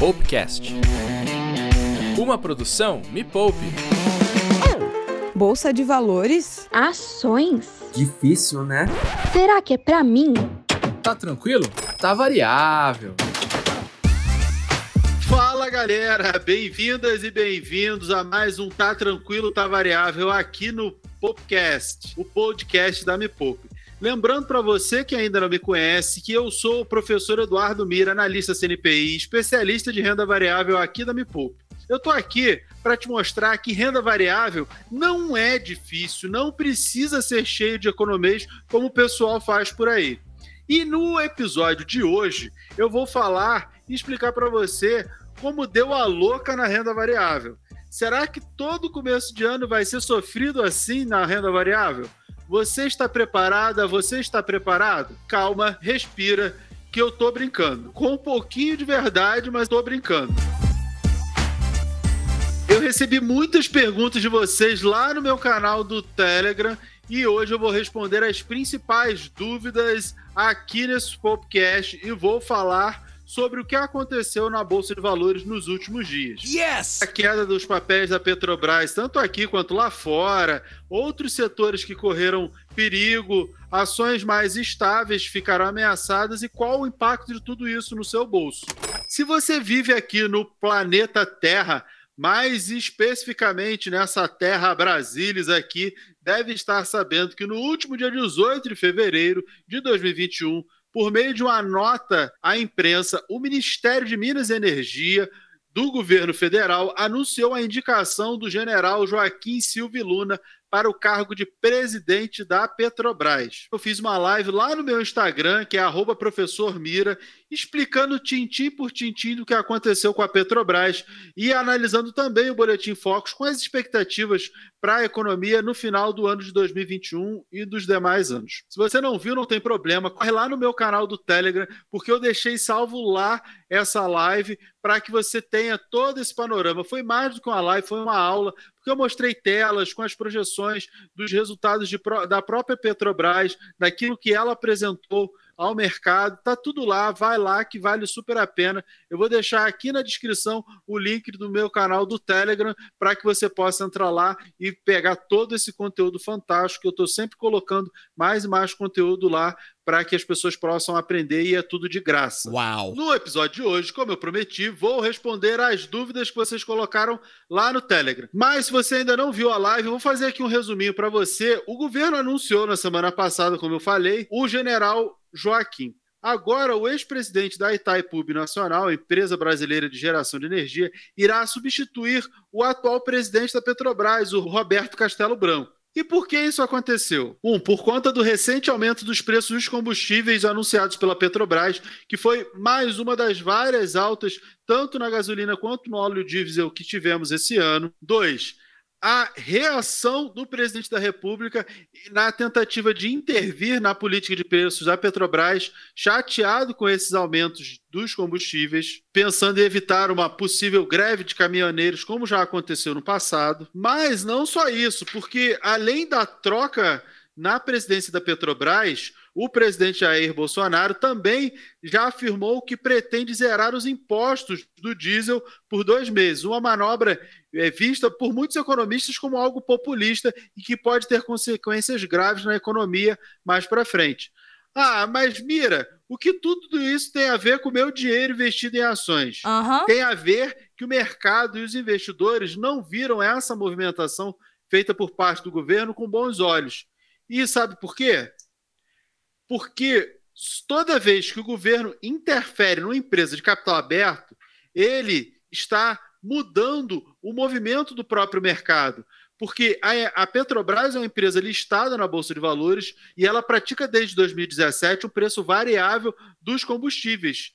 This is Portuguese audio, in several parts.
Poupecast. Uma produção Me Poupe. Bolsa de valores? Ações? Difícil, né? Será que é pra mim? Tá tranquilo? Tá variável. Fala galera, bem-vindas e bem-vindos a mais um Tá Tranquilo, Tá Variável aqui no Popcast, o podcast da Me Poupe. Lembrando para você que ainda não me conhece que eu sou o professor Eduardo Mira, analista CNPI, especialista de renda variável aqui da Me Poupe. Eu estou aqui para te mostrar que renda variável não é difícil, não precisa ser cheio de economês como o pessoal faz por aí. E no episódio de hoje eu vou falar e explicar para você como deu a louca na renda variável. Será que todo começo de ano vai ser sofrido assim na renda variável? Você está preparada? Você está preparado? Calma, respira, que eu tô brincando. Com um pouquinho de verdade, mas tô brincando. Eu recebi muitas perguntas de vocês lá no meu canal do Telegram e hoje eu vou responder as principais dúvidas aqui nesse podcast e vou falar sobre o que aconteceu na Bolsa de Valores nos últimos dias. Yes! A queda dos papéis da Petrobras, tanto aqui quanto lá fora, outros setores que correram perigo, ações mais estáveis ficarão ameaçadas e qual o impacto de tudo isso no seu bolso. Se você vive aqui no planeta Terra, mais especificamente nessa terra Brasilis aqui, deve estar sabendo que no último dia 18 de fevereiro de 2021, por meio de uma nota à imprensa, o Ministério de Minas e Energia do governo federal anunciou a indicação do general Joaquim Silva Luna para o cargo de presidente da Petrobras. Eu fiz uma live lá no meu Instagram, que é @professormira, explicando tintim por tintim do que aconteceu com a Petrobras e analisando também o boletim Focus com as expectativas para a economia no final do ano de 2021 e dos demais anos. Se você não viu, não tem problema, corre lá no meu canal do Telegram, porque eu deixei salvo lá essa live para que você tenha todo esse panorama. Foi mais do que uma live, foi uma aula, porque eu mostrei telas com as projeções dos resultados de, da própria Petrobras, daquilo que ela apresentou ao mercado, tá tudo lá, vai lá que vale super a pena. Eu vou deixar aqui na descrição o link do meu canal do Telegram para que você possa entrar lá e pegar todo esse conteúdo fantástico eu estou sempre colocando mais e mais conteúdo lá para que as pessoas possam aprender e é tudo de graça. Uau! No episódio de hoje, como eu prometi, vou responder às dúvidas que vocês colocaram lá no Telegram. Mas se você ainda não viu a live, eu vou fazer aqui um resuminho para você. O governo anunciou na semana passada, como eu falei, o general Joaquim. Agora, o ex-presidente da Itaipu Nacional, empresa brasileira de geração de energia, irá substituir o atual presidente da Petrobras, o Roberto Castelo Branco. E por que isso aconteceu? Um, por conta do recente aumento dos preços dos combustíveis anunciados pela Petrobras, que foi mais uma das várias altas, tanto na gasolina quanto no óleo diesel que tivemos esse ano. Dois, a reação do presidente da República na tentativa de intervir na política de preços da Petrobras, chateado com esses aumentos dos combustíveis, pensando em evitar uma possível greve de caminhoneiros, como já aconteceu no passado. Mas não só isso, porque além da troca na presidência da Petrobras, o presidente Jair Bolsonaro também já afirmou que pretende zerar os impostos do diesel por dois meses. Uma manobra é, vista por muitos economistas como algo populista e que pode ter consequências graves na economia mais para frente. Ah, mas mira, o que tudo isso tem a ver com o meu dinheiro investido em ações? Uhum. Tem a ver que o mercado e os investidores não viram essa movimentação feita por parte do governo com bons olhos. E sabe por quê? Porque toda vez que o governo interfere numa empresa de capital aberto, ele está mudando o movimento do próprio mercado. Porque a, Petrobras é uma empresa listada na Bolsa de Valores e ela pratica desde 2017 o preço variável dos combustíveis.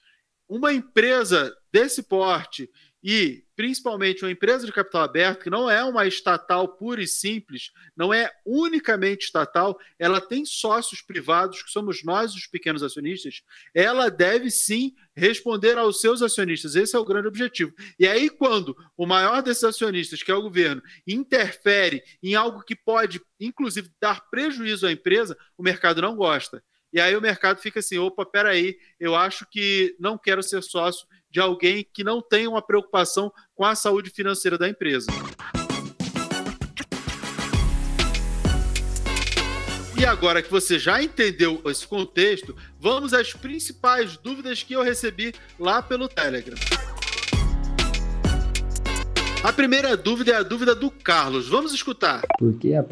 Uma empresa desse porte e principalmente uma empresa de capital aberto, que não é uma estatal pura e simples, não é unicamente estatal, ela tem sócios privados, que somos nós, os pequenos acionistas, ela deve sim responder aos seus acionistas. Esse é o grande objetivo. E aí, quando o maior desses acionistas, que é o governo, interfere em algo que pode, inclusive, dar prejuízo à empresa, o mercado não gosta. E aí o mercado fica assim: opa, peraí, eu acho que não quero ser sócio de alguém que não tem uma preocupação com a saúde financeira da empresa. E agora que você já entendeu esse contexto, vamos às principais dúvidas que eu recebi lá pelo Telegram. A primeira dúvida é a dúvida do Carlos. Vamos escutar. Por que a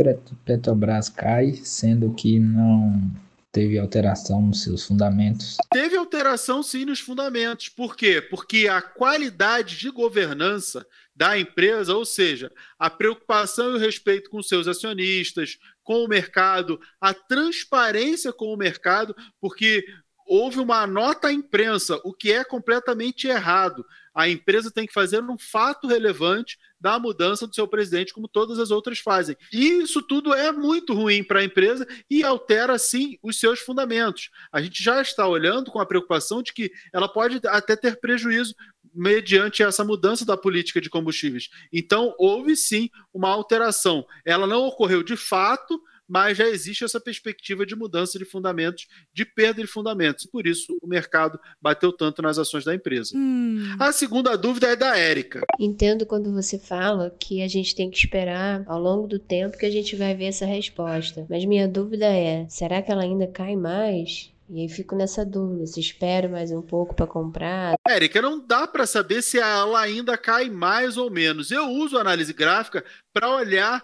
Petrobras cai, sendo que não teve alteração nos seus fundamentos? Teve alteração sim nos fundamentos. Por quê? Porque a qualidade de governança da empresa, ou seja, a preocupação e o respeito com seus acionistas, com o mercado, a transparência com o mercado, porque houve uma nota à imprensa, o que é completamente errado. A empresa tem que fazer um fato relevante da mudança do seu presidente, como todas as outras fazem. E isso tudo é muito ruim para a empresa e altera, sim, os seus fundamentos. A gente já está olhando com a preocupação de que ela pode até ter prejuízo mediante essa mudança da política de combustíveis. Então, houve sim uma alteração. Ela não ocorreu de fato, mas já existe essa perspectiva de mudança de fundamentos, de perda de fundamentos. Por isso, o mercado bateu tanto nas ações da empresa. Hum. A segunda dúvida é da Érica. Entendo quando você fala que a gente tem que esperar ao longo do tempo que a gente vai ver essa resposta. Mas minha dúvida é: será que ela ainda cai mais? E aí fico nessa dúvida, se espero mais um pouco para comprar. Érica, não dá para saber se ela ainda cai mais ou menos. Eu uso análise gráfica para olhar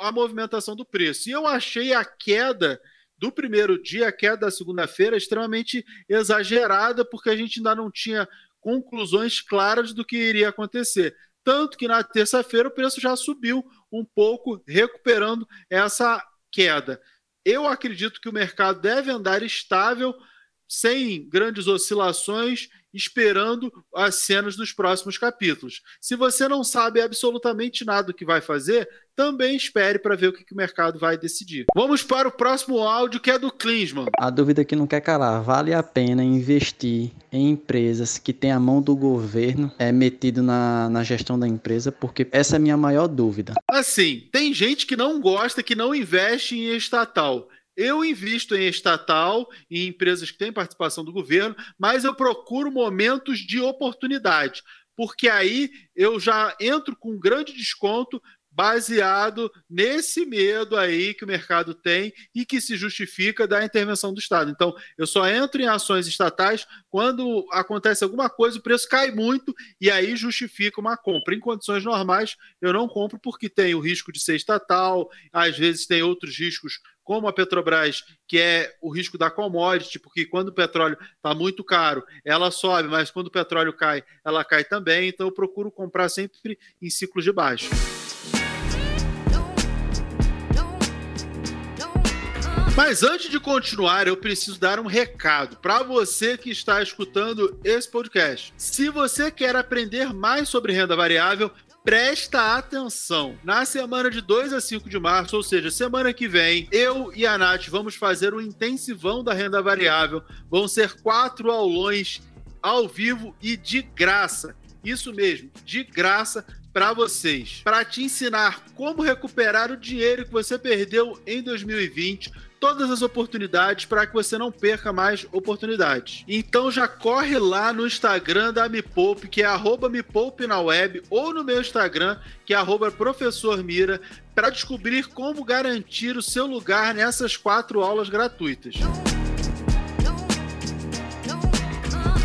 a movimentação do preço. E eu achei a queda do primeiro dia, a queda da segunda-feira, extremamente exagerada, porque a gente ainda não tinha conclusões claras do que iria acontecer. Tanto que na terça-feira o preço já subiu um pouco, recuperando essa queda. Eu acredito que o mercado deve andar estável, sem grandes oscilações, esperando as cenas dos próximos capítulos. Se você não sabe absolutamente nada do que vai fazer, também espere para ver o que, que, o mercado vai decidir. Vamos para o próximo áudio, que é do Klinsmann. A dúvida que não quer calar: vale a pena investir em empresas que têm a mão do governo é metido na, na gestão da empresa? Porque essa é a minha maior dúvida. Assim, tem gente que não gosta, que não investe em estatal. Eu invisto em estatal, em empresas que têm participação do governo, mas eu procuro momentos de oportunidade, porque aí eu já entro com um grande desconto baseado nesse medo aí que o mercado tem e que se justifica da intervenção do Estado. Então, eu só entro em ações estatais quando acontece alguma coisa, o preço cai muito e aí justifica uma compra. Em condições normais, eu não compro porque tem o risco de ser estatal, às vezes tem outros riscos como a Petrobras, que é o risco da commodity, porque quando o petróleo está muito caro, ela sobe, mas quando o petróleo cai, ela cai também. Então eu procuro comprar sempre em ciclos de baixo. Mas antes de continuar, eu preciso dar um recado para você que está escutando esse podcast. Se você quer aprender mais sobre renda variável, presta atenção. Na semana de 2 a 5 de março, ou seja, semana que vem, eu e a Nath vamos fazer um intensivão da renda variável. Vão ser quatro aulões ao vivo e de graça. Isso mesmo, de graça para vocês, para te ensinar como recuperar o dinheiro que você perdeu em 2020 todas as oportunidades para que você não perca mais oportunidades. Então já corre lá no Instagram da Me Poupe, que é arroba Me Poupe na web, ou no meu Instagram, que é arroba Professor Mira, para descobrir como garantir o seu lugar nessas quatro aulas gratuitas.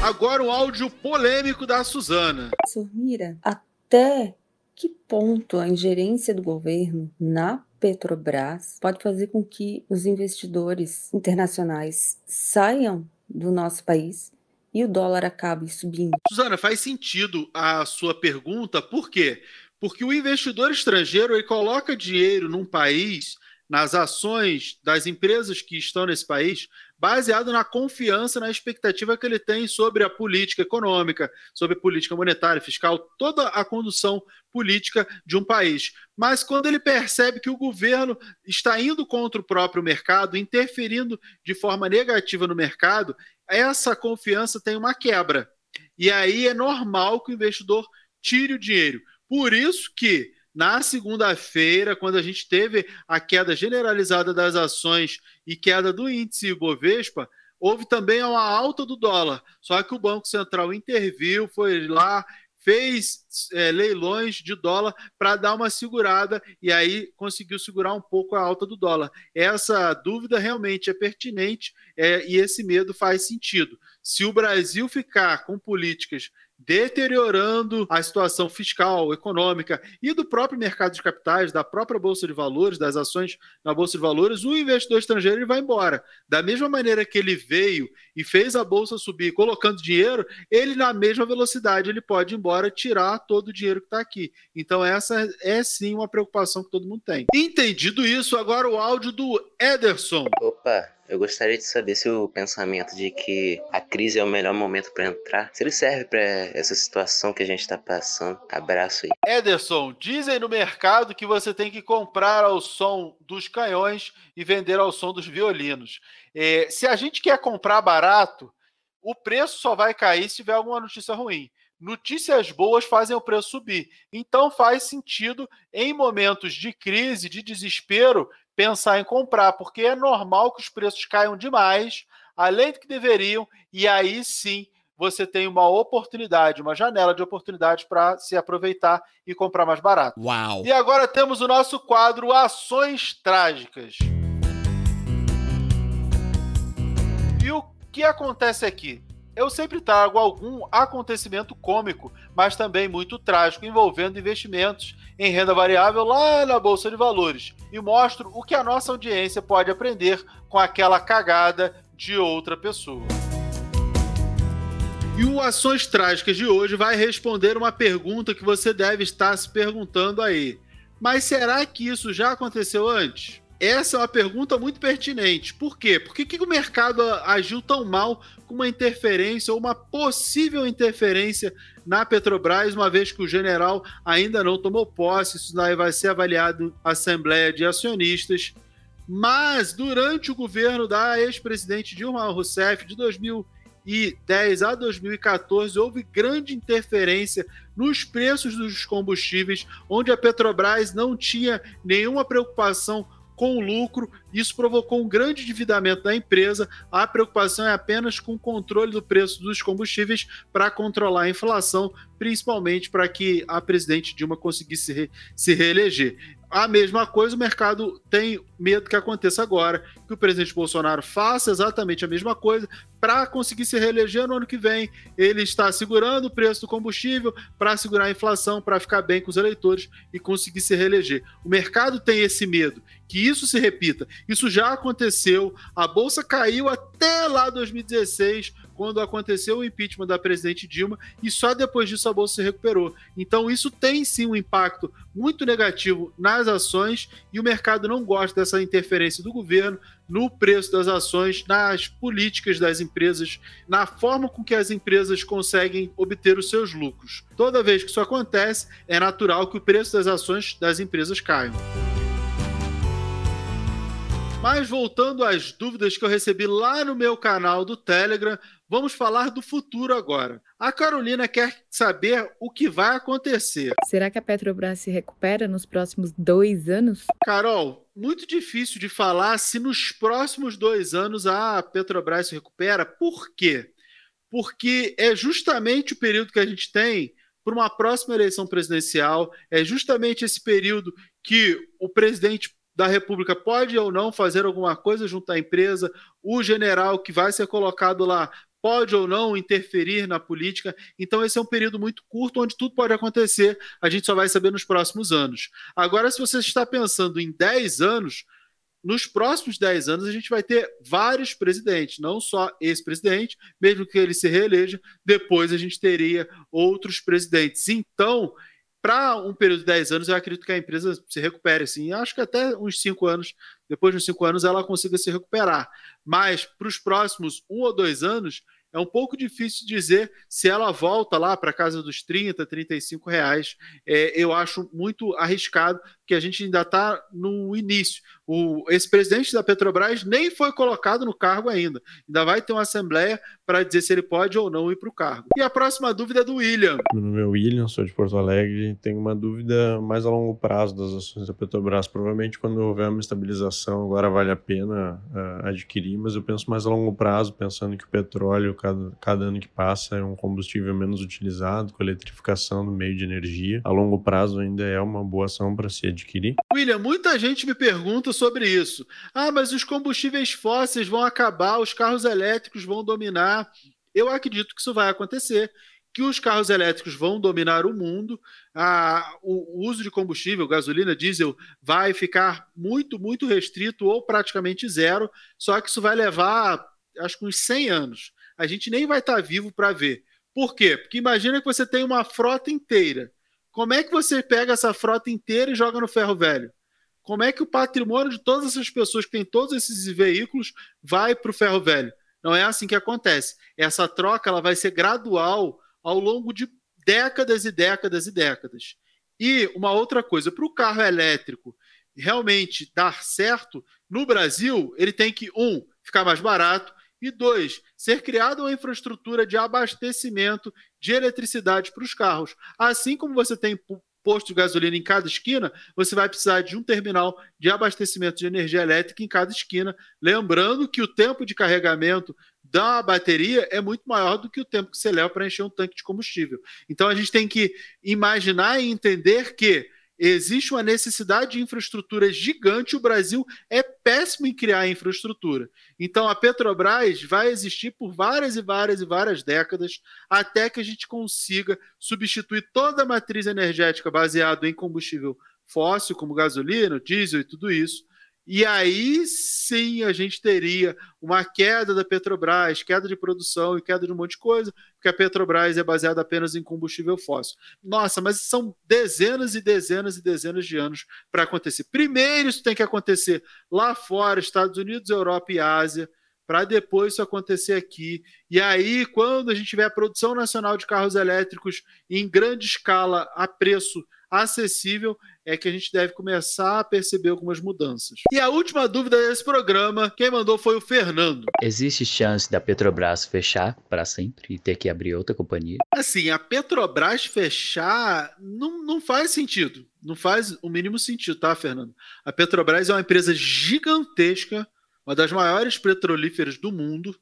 Agora o áudio polêmico da Suzana. Professor Mira, até que ponto a ingerência do governo na Petrobras pode fazer com que os investidores internacionais saiam do nosso país e o dólar acabe subindo. Suzana, faz sentido a sua pergunta, por quê? Porque o investidor estrangeiro ele coloca dinheiro num país, nas ações das empresas que estão nesse país, baseado na confiança, na expectativa que ele tem sobre a política econômica, sobre política monetária, fiscal, toda a condução política de um país. Mas quando ele percebe que o governo está indo contra o próprio mercado, interferindo de forma negativa no mercado, essa confiança tem uma quebra. E aí é normal que o investidor tire o dinheiro. Por isso que Na segunda-feira, quando a gente teve a queda generalizada das ações e queda do índice Ibovespa, houve também uma alta do dólar. Só que o Banco Central interviu, foi lá, fez é, leilões de dólar para dar uma segurada e aí conseguiu segurar um pouco a alta do dólar. Essa dúvida realmente é pertinente é, e esse medo faz sentido. Se o Brasil ficar com políticas deteriorando a situação fiscal, econômica e do próprio mercado de capitais, da própria bolsa de valores, das ações na bolsa de valores, o investidor estrangeiro ele vai embora. Da mesma maneira que ele veio e fez a bolsa subir colocando dinheiro, ele na mesma velocidade ele pode ir embora tirar todo o dinheiro que está aqui. Então essa é sim uma preocupação que todo mundo tem. Entendido isso, agora o áudio do Ederson. Opa, eu gostaria de saber se o pensamento de que a crise é o melhor momento para entrar, se ele serve para essa situação que a gente está passando. Abraço aí. Ederson, dizem no mercado que você tem que comprar ao som dos canhões e vender ao som dos violinos. É, se a gente quer comprar barato, o preço só vai cair se tiver alguma notícia ruim. Notícias boas fazem o preço subir. Então faz sentido, em momentos de crise, de desespero, pensar em comprar, porque é normal que os preços caiam demais, além do que deveriam, e aí sim você tem uma oportunidade, uma janela de oportunidade para se aproveitar e comprar mais barato. Uau! E agora temos o nosso quadro Ações Trágicas. E o que acontece aqui? Eu sempre trago algum acontecimento cômico, mas também muito trágico envolvendo investimentos em renda variável lá na Bolsa de Valores e mostro o que a nossa audiência pode aprender com aquela cagada de outra pessoa. E o Ações Trágicas de hoje vai responder uma pergunta que você deve estar se perguntando aí. Mas será que isso já aconteceu antes? Essa é uma pergunta muito pertinente. Por quê? Por que, que o mercado agiu tão mal com uma interferência ou uma possível interferência na Petrobras, uma vez que o general ainda não tomou posse? Isso daí vai ser avaliado na Assembleia de Acionistas. Mas durante o governo da ex-presidente Dilma Rousseff de 2010 a 2014 houve grande interferência nos preços dos combustíveis, onde a Petrobras não tinha nenhuma preocupação com o lucro. Isso provocou um grande endividamento da empresa. A preocupação é apenas com o controle do preço dos combustíveis para controlar a inflação, principalmente para que a presidente Dilma conseguisse re se reeleger. A mesma coisa, o mercado tem medo que aconteça agora, que o presidente Bolsonaro faça exatamente a mesma coisa para conseguir se reeleger no ano que vem. Ele está segurando o preço do combustível para segurar a inflação, para ficar bem com os eleitores e conseguir se reeleger. O mercado tem esse medo que isso se repita. Isso já aconteceu, a bolsa caiu até lá 2016 quando aconteceu o impeachment da presidente Dilma e só depois disso a bolsa se recuperou. Então isso tem sim um impacto muito negativo nas ações e o mercado não gosta dessa interferência do governo no preço das ações, nas políticas das empresas, na forma com que as empresas conseguem obter os seus lucros. Toda vez que isso acontece, é natural que o preço das ações das empresas caia. Mas voltando às dúvidas que eu recebi lá no meu canal do Telegram, vamos falar do futuro agora. A Carolina quer saber o que vai acontecer. Será que a Petrobras se recupera nos próximos dois anos? Carol, muito difícil de falar se nos próximos dois anos a Petrobras se recupera. Por quê? Porque é justamente o período que a gente tem para uma próxima eleição presidencial, é justamente esse período que o presidente da República pode ou não fazer alguma coisa junto à empresa, o general que vai ser colocado lá pode ou não interferir na política. Então, esse é um período muito curto onde tudo pode acontecer. A gente só vai saber nos próximos anos. Agora, se você está pensando em 10 anos, nos próximos 10 anos a gente vai ter vários presidentes, não só esse presidente, mesmo que ele se reeleja, depois a gente teria outros presidentes. Então, para um período de 10 anos, eu acredito que a empresa se recupere. Assim. Acho que até uns 5 anos, depois de uns 5 anos, ela consiga se recuperar. Mas para os próximos um ou dois anos, é um pouco difícil dizer se ela volta lá para casa dos 30, 35 reais. É, eu acho muito arriscado, que a gente ainda está no início. O, esse presidente da Petrobras nem foi colocado no cargo ainda. Ainda vai ter uma assembleia para dizer se ele pode ou não ir para o cargo. E a próxima dúvida é do William. Meu nome é William, sou de Porto Alegre. Tenho uma dúvida mais a longo prazo das ações da Petrobras. Provavelmente quando houver uma estabilização, agora vale a pena uh, adquirir, mas eu penso mais a longo prazo, pensando que o petróleo, cada, cada ano que passa, é um combustível menos utilizado, com a eletrificação do meio de energia. A longo prazo ainda é uma boa ação para se adquirir. William, muita gente me pergunta sobre isso. Ah, mas os combustíveis fósseis vão acabar, os carros elétricos vão dominar eu acredito que isso vai acontecer, que os carros elétricos vão dominar o mundo, a, o uso de combustível, gasolina, diesel, vai ficar muito, muito restrito ou praticamente zero, só que isso vai levar, acho que uns 100 anos. A gente nem vai estar vivo para ver. Por quê? Porque imagina que você tem uma frota inteira. Como é que você pega essa frota inteira e joga no ferro velho? Como é que o patrimônio de todas essas pessoas que têm todos esses veículos vai para o ferro velho? Não é assim que acontece. Essa troca ela vai ser gradual ao longo de décadas e décadas e décadas. E uma outra coisa, para o carro elétrico realmente dar certo, no Brasil, ele tem que, um, ficar mais barato, e dois, ser criada uma infraestrutura de abastecimento de eletricidade para os carros. Assim como você tem posto de gasolina em cada esquina, você vai precisar de um terminal de abastecimento de energia elétrica em cada esquina. Lembrando que o tempo de carregamento da bateria é muito maior do que o tempo que você leva para encher um tanque de combustível. Então a gente tem que imaginar e entender que existe uma necessidade de infraestrutura gigante. O Brasil é péssimo em criar infraestrutura. Então a Petrobras vai existir por várias e várias e várias décadas até que a gente consiga substituir toda a matriz energética baseada em combustível fóssil, como gasolina, diesel e tudo isso, e aí sim a gente teria uma queda da Petrobras, queda de produção e queda de um monte de coisa, porque a Petrobras é baseada apenas em combustível fóssil. Nossa, mas são dezenas e dezenas e dezenas de anos para acontecer. Primeiro isso tem que acontecer lá fora, Estados Unidos, Europa e Ásia, para depois isso acontecer aqui. E aí, quando a gente tiver a produção nacional de carros elétricos em grande escala a preço acessível, é que a gente deve começar a perceber algumas mudanças. E a última dúvida desse programa, quem mandou foi o Fernando. Existe chance da Petrobras fechar para sempre e ter que abrir outra companhia? Assim, a Petrobras fechar não, não faz sentido. Não faz o mínimo sentido, tá, Fernando? A Petrobras é uma empresa gigantesca, uma das maiores petrolíferas do mundo.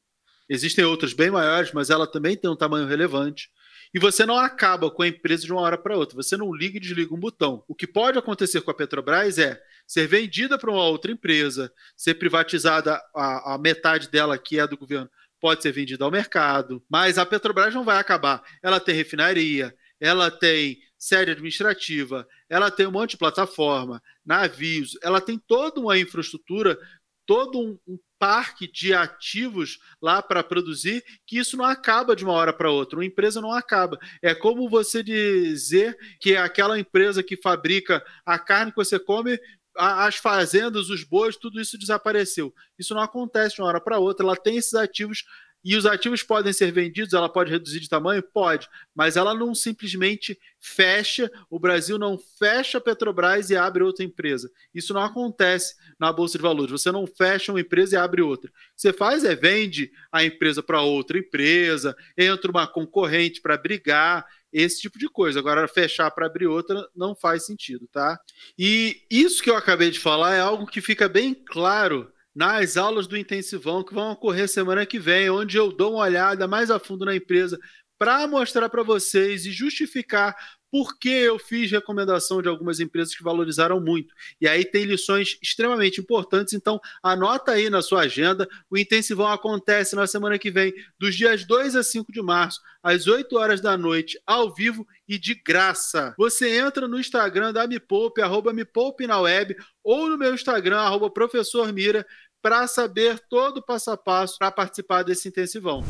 Existem outras bem maiores, mas ela também tem um tamanho relevante. E você não acaba com a empresa de uma hora para outra. Você não liga e desliga um botão. O que pode acontecer com a Petrobras é ser vendida para uma outra empresa, ser privatizada a, a metade dela que é do governo, pode ser vendida ao mercado. Mas a Petrobras não vai acabar. Ela tem refinaria, ela tem sede administrativa, ela tem um monte de plataforma, navios, ela tem toda uma infraestrutura, todo um, um parque de ativos lá para produzir, que isso não acaba de uma hora para outra. Uma empresa não acaba. É como você dizer que aquela empresa que fabrica a carne que você come as fazendas, os bois, tudo isso desapareceu. Isso não acontece de uma hora para outra. Ela tem esses ativos e os ativos podem ser vendidos, ela pode reduzir de tamanho? Pode, mas ela não simplesmente fecha, o Brasil não fecha a Petrobras e abre outra empresa. Isso não acontece na Bolsa de Valores. Você não fecha uma empresa e abre outra. O que você faz é vende a empresa para outra empresa, entra uma concorrente para brigar, esse tipo de coisa. Agora, fechar para abrir outra não faz sentido, tá? E isso que eu acabei de falar é algo que fica bem claro nas aulas do intensivão que vão ocorrer semana que vem, onde eu dou uma olhada mais a fundo na empresa para mostrar para vocês e justificar por que eu fiz recomendação de algumas empresas que valorizaram muito. E aí tem lições extremamente importantes, então anota aí na sua agenda. O intensivão acontece na semana que vem, dos dias 2 a 5 de março, às 8 horas da noite, ao vivo e de graça. Você entra no Instagram da Me Poupe, arroba Me Poupe na web, ou no meu Instagram, arroba Professor Mira, para saber todo o passo a passo para participar desse intensivão.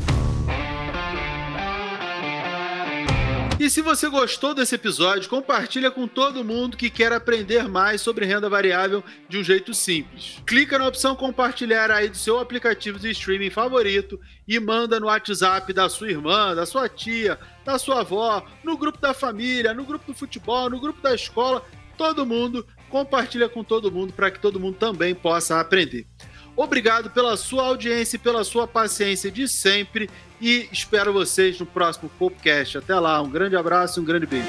E se você gostou desse episódio, compartilha com todo mundo que quer aprender mais sobre renda variável de um jeito simples. Clica na opção compartilhar aí do seu aplicativo de streaming favorito e manda no WhatsApp da sua irmã, da sua tia, da sua avó, no grupo da família, no grupo do futebol, no grupo da escola, todo mundo compartilha com todo mundo para que todo mundo também possa aprender. Obrigado pela sua audiência e pela sua paciência de sempre. E espero vocês no próximo podcast. Até lá, um grande abraço e um grande beijo.